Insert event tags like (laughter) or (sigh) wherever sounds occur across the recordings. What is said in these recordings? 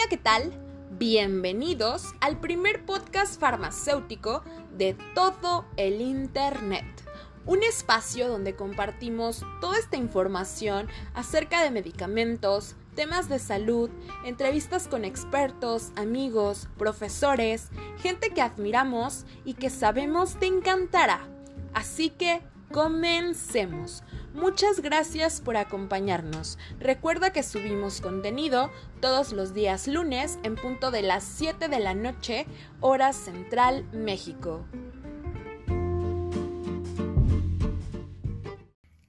Hola, ¿qué tal? Bienvenidos al primer podcast farmacéutico de todo el Internet. Un espacio donde compartimos toda esta información acerca de medicamentos, temas de salud, entrevistas con expertos, amigos, profesores, gente que admiramos y que sabemos te encantará. Así que comencemos. Muchas gracias por acompañarnos. Recuerda que subimos contenido todos los días lunes en punto de las 7 de la noche, hora central México.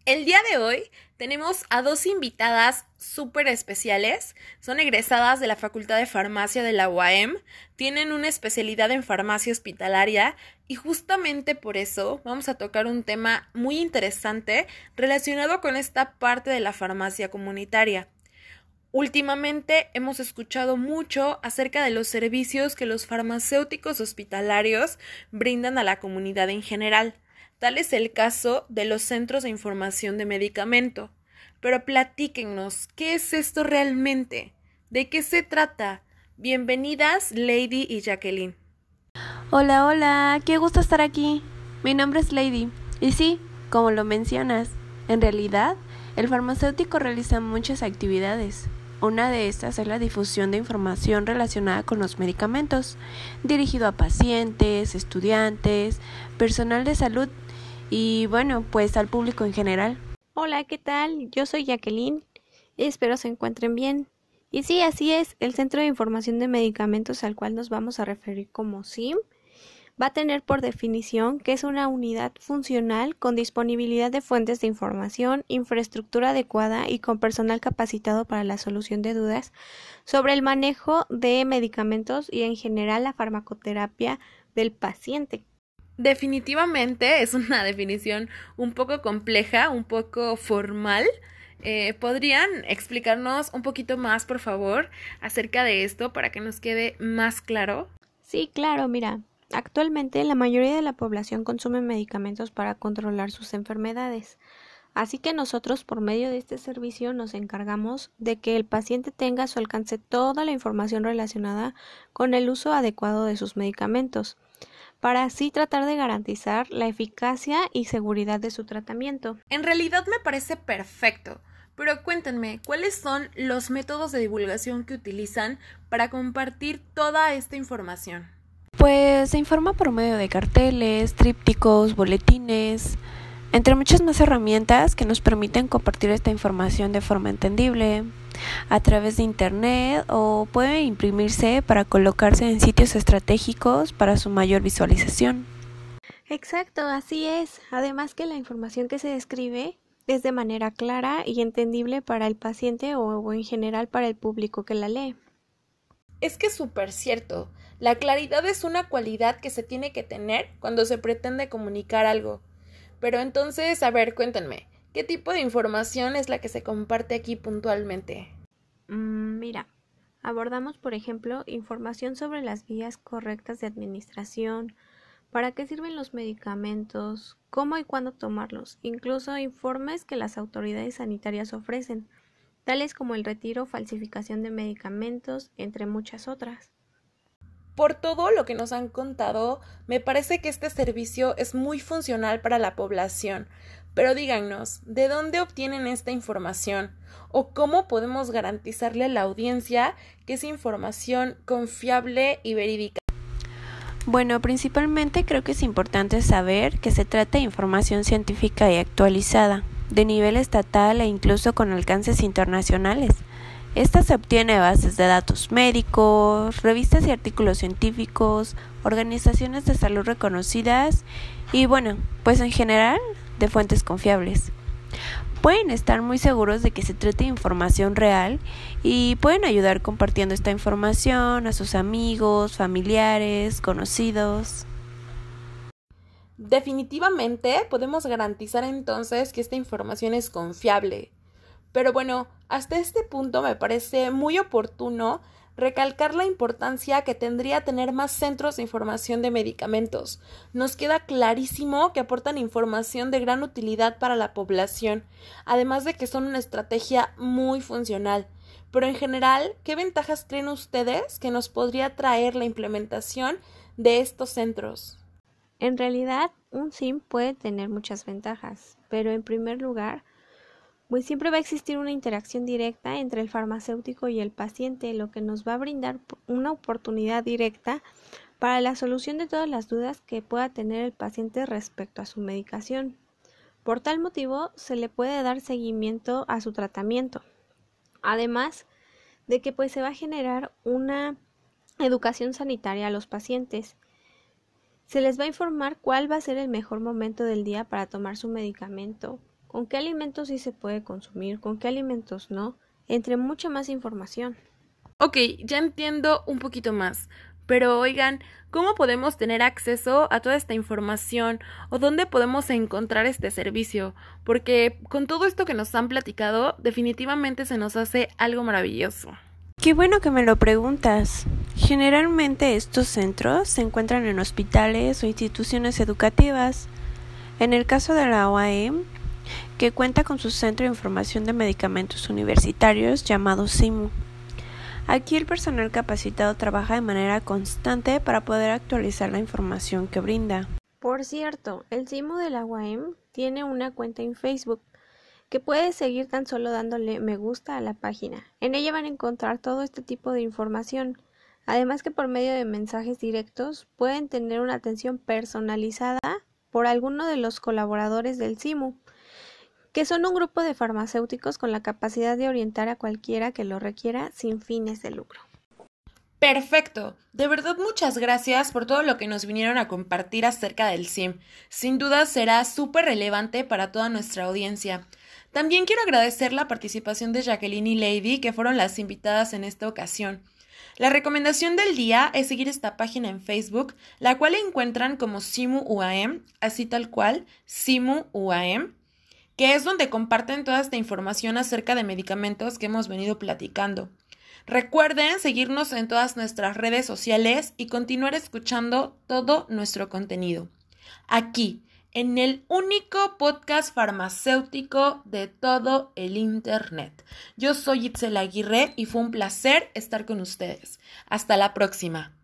El día de hoy tenemos a dos invitadas súper especiales. Son egresadas de la Facultad de Farmacia de la UAM, tienen una especialidad en farmacia hospitalaria y justamente por eso vamos a tocar un tema muy interesante relacionado con esta parte de la farmacia comunitaria. Últimamente hemos escuchado mucho acerca de los servicios que los farmacéuticos hospitalarios brindan a la comunidad en general. Tal es el caso de los centros de información de medicamento. Pero platíquenos, ¿qué es esto realmente? ¿De qué se trata? Bienvenidas, Lady y Jacqueline. Hola, hola, qué gusto estar aquí. Mi nombre es Lady. Y sí, como lo mencionas, en realidad, el farmacéutico realiza muchas actividades. Una de estas es la difusión de información relacionada con los medicamentos, dirigido a pacientes, estudiantes, personal de salud y bueno, pues al público en general. Hola, ¿qué tal? Yo soy Jacqueline. Espero se encuentren bien. Y sí, así es, el Centro de Información de Medicamentos al cual nos vamos a referir como SIM va a tener por definición que es una unidad funcional con disponibilidad de fuentes de información, infraestructura adecuada y con personal capacitado para la solución de dudas sobre el manejo de medicamentos y en general la farmacoterapia del paciente. Definitivamente es una (laughs) definición un poco compleja, un poco formal. Eh, ¿Podrían explicarnos un poquito más, por favor, acerca de esto para que nos quede más claro? Sí, claro, mira. Actualmente la mayoría de la población consume medicamentos para controlar sus enfermedades. Así que nosotros por medio de este servicio nos encargamos de que el paciente tenga a su alcance toda la información relacionada con el uso adecuado de sus medicamentos para así tratar de garantizar la eficacia y seguridad de su tratamiento. En realidad me parece perfecto, pero cuéntenme, ¿cuáles son los métodos de divulgación que utilizan para compartir toda esta información? Pues se informa por medio de carteles, trípticos, boletines, entre muchas más herramientas que nos permiten compartir esta información de forma entendible, a través de Internet o puede imprimirse para colocarse en sitios estratégicos para su mayor visualización. Exacto, así es. Además que la información que se describe es de manera clara y entendible para el paciente o, en general para el público que la lee. Es que es súper cierto. La claridad es una cualidad que se tiene que tener cuando se pretende comunicar algo. Pero entonces, a ver, cuéntenme, ¿Qué tipo de información es la que se comparte aquí puntualmente? Mm, mira, abordamos, por ejemplo, información sobre las vías correctas de administración, para qué sirven los medicamentos, cómo y cuándo tomarlos, incluso informes que las autoridades sanitarias ofrecen, tales como el retiro o falsificación de medicamentos, entre muchas otras. Por todo lo que nos han contado, me parece que este servicio es muy funcional para la población, pero díganos, ¿de dónde obtienen esta información? ¿O cómo podemos garantizarle a la audiencia que es información confiable y verídica? Bueno, principalmente creo que es importante saber que se trata de información científica y actualizada, de nivel estatal e incluso con alcances internacionales. Esta se obtiene de bases de datos médicos, revistas y artículos científicos, organizaciones de salud reconocidas y bueno, pues en general de fuentes confiables. Pueden estar muy seguros de que se trate de información real y pueden ayudar compartiendo esta información a sus amigos, familiares, conocidos. Definitivamente podemos garantizar entonces que esta información es confiable. Pero bueno, hasta este punto me parece muy oportuno recalcar la importancia que tendría tener más centros de información de medicamentos. Nos queda clarísimo que aportan información de gran utilidad para la población, además de que son una estrategia muy funcional. pero en general, ¿qué ventajas creen ustedes que nos podría traer la implementación de estos centros? En realidad, un SIM puede tener muchas ventajas, pero en primer lugar, pues siempre va a existir una interacción directa entre el farmacéutico y el paciente, lo que nos va a brindar una oportunidad directa para la solución de todas las dudas que pueda tener el paciente respecto a su medicación. Por tal motivo, se le puede dar seguimiento a su tratamiento. Además de que pues se va a generar una educación sanitaria a los pacientes se les va a informar cuál va a ser el mejor momento del día para tomar su medicamento, con qué alimentos sí se puede consumir, con qué alimentos no, entre mucha más información. Ok, ya entiendo un poquito más. Pero oigan, ¿cómo podemos tener acceso a toda esta información o dónde podemos encontrar este servicio? Porque con todo esto que nos han platicado, definitivamente se nos hace algo maravilloso. Qué bueno que me lo preguntas. Generalmente estos centros se encuentran en hospitales o instituciones educativas. En el caso de la OAM, que cuenta con su Centro de Información de Medicamentos Universitarios llamado CIMU. Aquí el personal capacitado trabaja de manera constante para poder actualizar la información que brinda. Por cierto, el CIMU de la UAM tiene una cuenta en Facebook que puedes seguir tan solo dándole me gusta a la página. En ella van a encontrar todo este tipo de información. Además que por medio de mensajes directos pueden tener una atención personalizada por alguno de los colaboradores del CIMU, que son un grupo de farmacéuticos con la capacidad de orientar a cualquiera que lo requiera sin fines de lucro. Perfecto. De verdad muchas gracias por todo lo que nos vinieron a compartir acerca del SIM. Sin duda será súper relevante para toda nuestra audiencia. También quiero agradecer la participación de Jacqueline y Lady, que fueron las invitadas en esta ocasión. La recomendación del día es seguir esta página en Facebook, la cual encuentran como Simu UAM, así tal cual, Simu UAM, que es donde comparten toda esta información acerca de medicamentos que hemos venido platicando. Recuerden seguirnos en todas nuestras redes sociales y continuar escuchando todo nuestro contenido. Aquí, en el único podcast farmacéutico de todo el Internet. Yo soy Itzel Aguirre y fue un placer estar con ustedes. Hasta la próxima.